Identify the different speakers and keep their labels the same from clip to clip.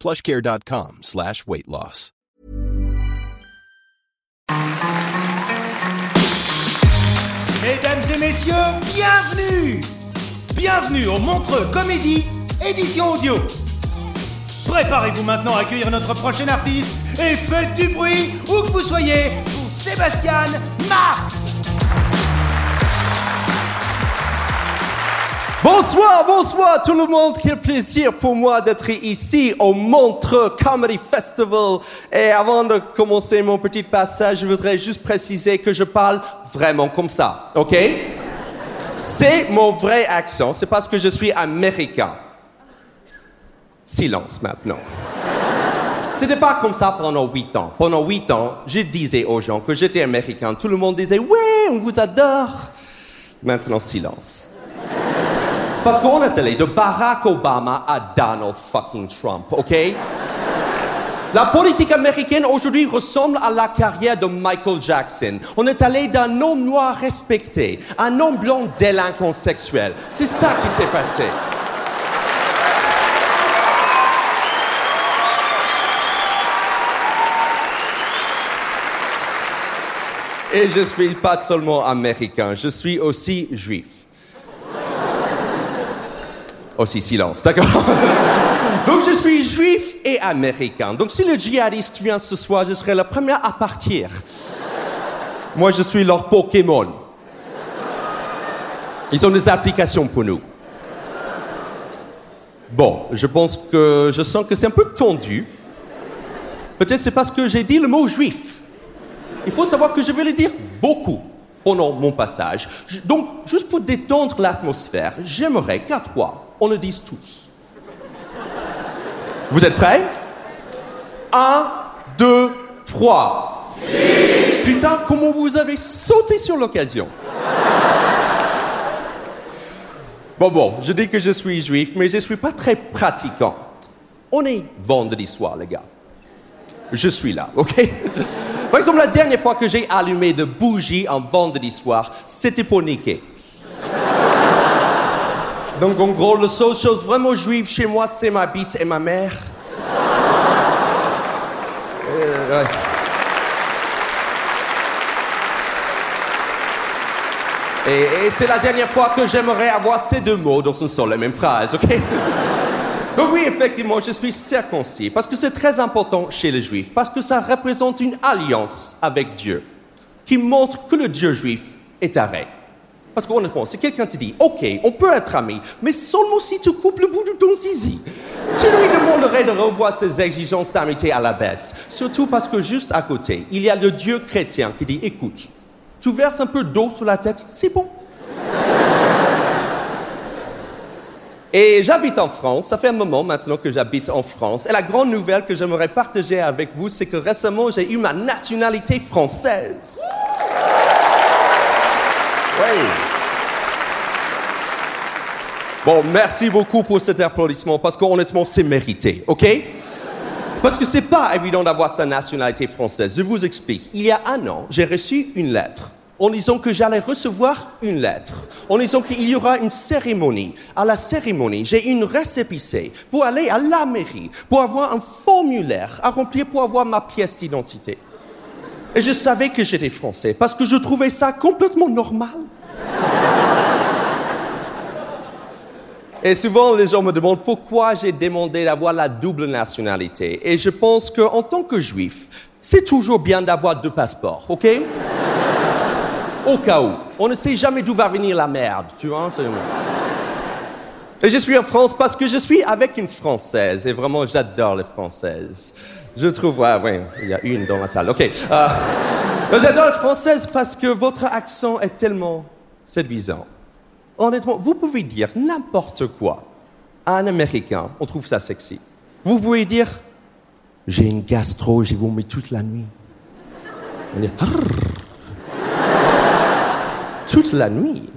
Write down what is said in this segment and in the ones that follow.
Speaker 1: plushcare.com slash weight.
Speaker 2: Mesdames et messieurs, bienvenue Bienvenue au Montreux Comédie, édition audio. Préparez-vous maintenant à accueillir notre prochain artiste et faites du bruit où que vous soyez pour Sébastien Marx
Speaker 3: Bonsoir, bonsoir tout le monde. Quel plaisir pour moi d'être ici au Montreux Comedy Festival. Et avant de commencer mon petit passage, je voudrais juste préciser que je parle vraiment comme ça, ok? C'est mon vrai accent, c'est parce que je suis américain. Silence maintenant. C'était pas comme ça pendant huit ans. Pendant huit ans, je disais aux gens que j'étais américain. Tout le monde disait, ouais, on vous adore. Maintenant, silence. Parce qu'on est allé de Barack Obama à Donald fucking Trump, ok? La politique américaine aujourd'hui ressemble à la carrière de Michael Jackson. On est allé d'un homme noir respecté à un homme blanc délinquant sexuel. C'est ça qui s'est passé. Et je suis pas seulement américain, je suis aussi juif. Aussi silence, d'accord? Donc je suis juif et américain. Donc si le djihadiste vient ce soir, je serai la première à partir. Moi, je suis leur Pokémon. Ils ont des applications pour nous. Bon, je pense que je sens que c'est un peu tendu. Peut-être c'est parce que j'ai dit le mot juif. Il faut savoir que je vais le dire beaucoup pendant mon passage. Donc, juste pour détendre l'atmosphère, j'aimerais qu'à trois, on le dise tous. Vous êtes prêts? Un, deux, trois. Putain, comment vous avez sauté sur l'occasion Bon, bon, je dis que je suis juif, mais je ne suis pas très pratiquant. On est vendredi soir, les gars. Je suis là, ok? Par exemple, la dernière fois que j'ai allumé de bougies un vendredi soir, c'était pour niquer. Donc, en gros, la seule chose vraiment juive chez moi, c'est ma bite et ma mère. Euh, et c'est la dernière fois que j'aimerais avoir ces deux mots dans une seule et même phrase, ok? Donc oui, effectivement, je suis circoncis, parce que c'est très important chez les Juifs, parce que ça représente une alliance avec Dieu, qui montre que le Dieu juif est arrêt. Parce qu'honnêtement, si quelqu'un te dit, ok, on peut être amis, mais seulement si tu coupes le bout de ton zizi, tu lui demanderais de revoir ses exigences d'amitié à la baisse. Surtout parce que juste à côté, il y a le Dieu chrétien qui dit, écoute, tu verses un peu d'eau sur la tête, c'est bon. Et j'habite en France, ça fait un moment maintenant que j'habite en France. Et la grande nouvelle que j'aimerais partager avec vous, c'est que récemment j'ai eu ma nationalité française. Oui. Merci beaucoup pour cet applaudissement parce qu'honnêtement, c'est mérité, ok? Parce que c'est pas évident d'avoir sa nationalité française. Je vous explique. Il y a un an, j'ai reçu une lettre en disant que j'allais recevoir une lettre, en disant qu'il y aura une cérémonie. À la cérémonie, j'ai une récépissé pour aller à la mairie, pour avoir un formulaire à remplir pour avoir ma pièce d'identité. Et je savais que j'étais français parce que je trouvais ça complètement normal. Et souvent, les gens me demandent pourquoi j'ai demandé d'avoir la double nationalité. Et je pense qu'en tant que juif, c'est toujours bien d'avoir deux passeports, ok? Au cas où. On ne sait jamais d'où va venir la merde, tu vois Et je suis en France parce que je suis avec une Française. Et vraiment, j'adore les Françaises. Je trouve, ah, oui, il y a une dans la salle, ok. Euh, j'adore les Françaises parce que votre accent est tellement séduisant. Honnêtement, vous pouvez dire n'importe quoi à un Américain, on trouve ça sexy. Vous pouvez dire j'ai une gastro, j'ai vomi toute la nuit. On dit toute la nuit.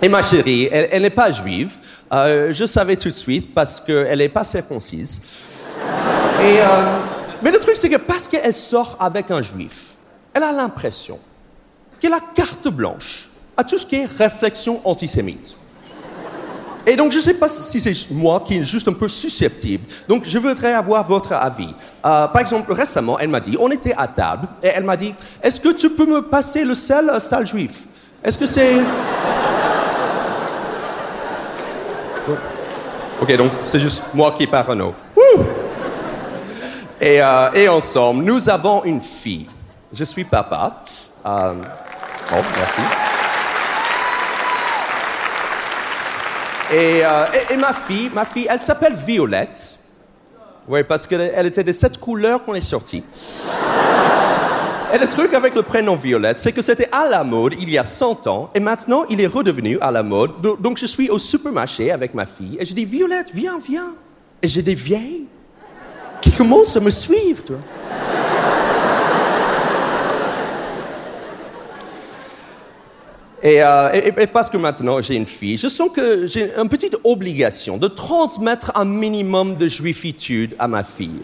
Speaker 3: Et ma chérie, elle, n'est pas juive. Euh, je savais tout de suite parce qu'elle n'est pas circoncise. Euh, mais le truc, c'est que parce qu'elle sort avec un juif, elle a l'impression qu'elle a carte blanche à tout ce qui est réflexion antisémite. Et donc, je ne sais pas si c'est moi qui est juste un peu susceptible. Donc, je voudrais avoir votre avis. Euh, par exemple, récemment, elle m'a dit, on était à table, et elle m'a dit, est-ce que tu peux me passer le sel, sale juif? Est-ce que c'est... ok, donc c'est juste moi qui parano. Et, euh, et ensemble, nous avons une fille. Je suis papa. Euh, oh, Euh, et, ma fille, ma fille, elle s'appelle Violette. Oui, parce qu'elle était de cette couleur qu'on est sorti. Et le truc avec le prénom Violette, c'est que c'était à la mode il y a 100 ans, et maintenant il est redevenu à la mode. Donc je suis au supermarché avec ma fille, et je dis Violette, viens, viens. Et j'ai des vieilles qui commencent à me suivre, tu Euh, et, parce que maintenant j'ai une fille, je sens que j'ai une petite obligation de transmettre un minimum de juifitude à ma fille.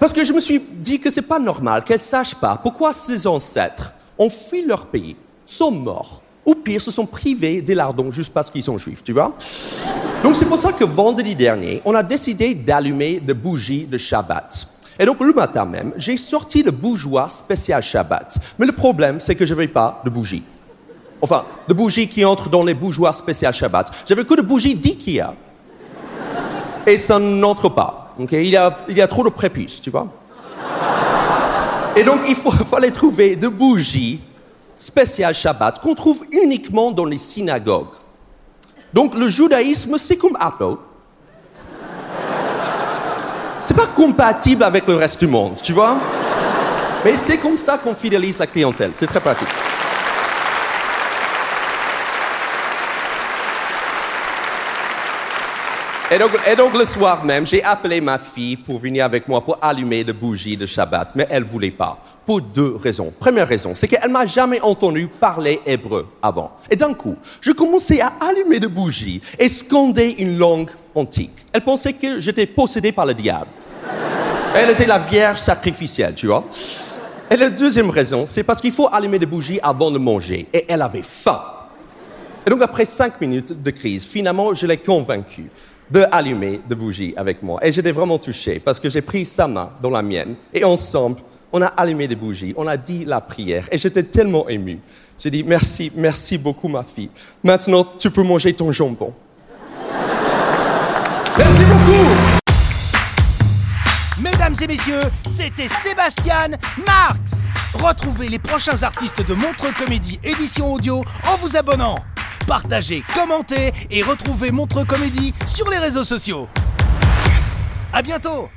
Speaker 3: Parce que je me suis dit que c'est pas normal qu'elle sache pas pourquoi ses ancêtres ont fui leur pays, sont morts, ou pire, se sont privés des lardons juste parce qu'ils sont juifs, tu vois Donc c'est pour ça que vendredi dernier, on a décidé d'allumer des bougies de Shabbat. Et donc le matin même, j'ai sorti le bougeoir spécial Shabbat. Mais le problème, c'est que je n'avais pas de bougies. Enfin, de bougies qui entrent dans les bougeoirs spéciaux Shabbat. J'avais que de bougies d'IKEA. Et ça n'entre pas. il, y a, il y a trop de prépuces, tu vois? Et donc, il fallait trouver de bougies spéciales Shabbat qu'on trouve uniquement dans les synagogues. Donc, le judaïsme, c'est comme Apple. C'est pas compatible avec le reste du monde, tu vois? Mais c'est comme ça qu'on fidélise la clientèle. C'est très pratique. Et donc, le soir même, j'ai appelé ma fille pour venir avec moi pour allumer des bougies de Shabbat, mais elle voulait pas. Pour deux raisons. Première raison, c'est qu'elle m'a jamais entendu parler hébreu avant. Et d'un coup, je commençais à allumer des bougies et scander une langue antique. Elle pensait que j'étais possédé par le diable. Elle était la vierge sacrificielle, tu vois. Et la deuxième raison, c'est parce qu'il faut allumer des bougies avant de manger. Et elle avait faim. Et donc, après cinq minutes de crise, finalement, je l'ai convaincue de allumer des bougies avec moi. Et j'étais vraiment touché parce que j'ai pris sa main dans la mienne et ensemble, on a allumé des bougies, on a dit la prière et j'étais tellement ému. J'ai dit merci, merci beaucoup ma fille. Maintenant, tu peux manger ton jambon. merci beaucoup.
Speaker 2: Mesdames et messieurs, c'était Sébastien Marx. Retrouvez les prochains artistes de Montreux Comédie édition audio en vous abonnant partagez, commentez et retrouvez Montre Comédie sur les réseaux sociaux. À bientôt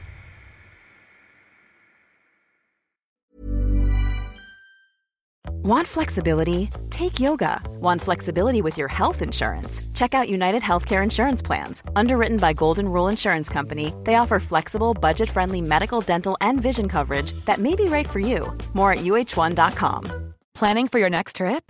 Speaker 4: Want flexibility? Take yoga. Want flexibility with your health insurance? Check out United Healthcare Insurance Plans. Underwritten by Golden Rule Insurance Company, they offer flexible, budget friendly medical, dental, and vision coverage that may be right for you. More at uh1.com.
Speaker 5: Planning for your next trip?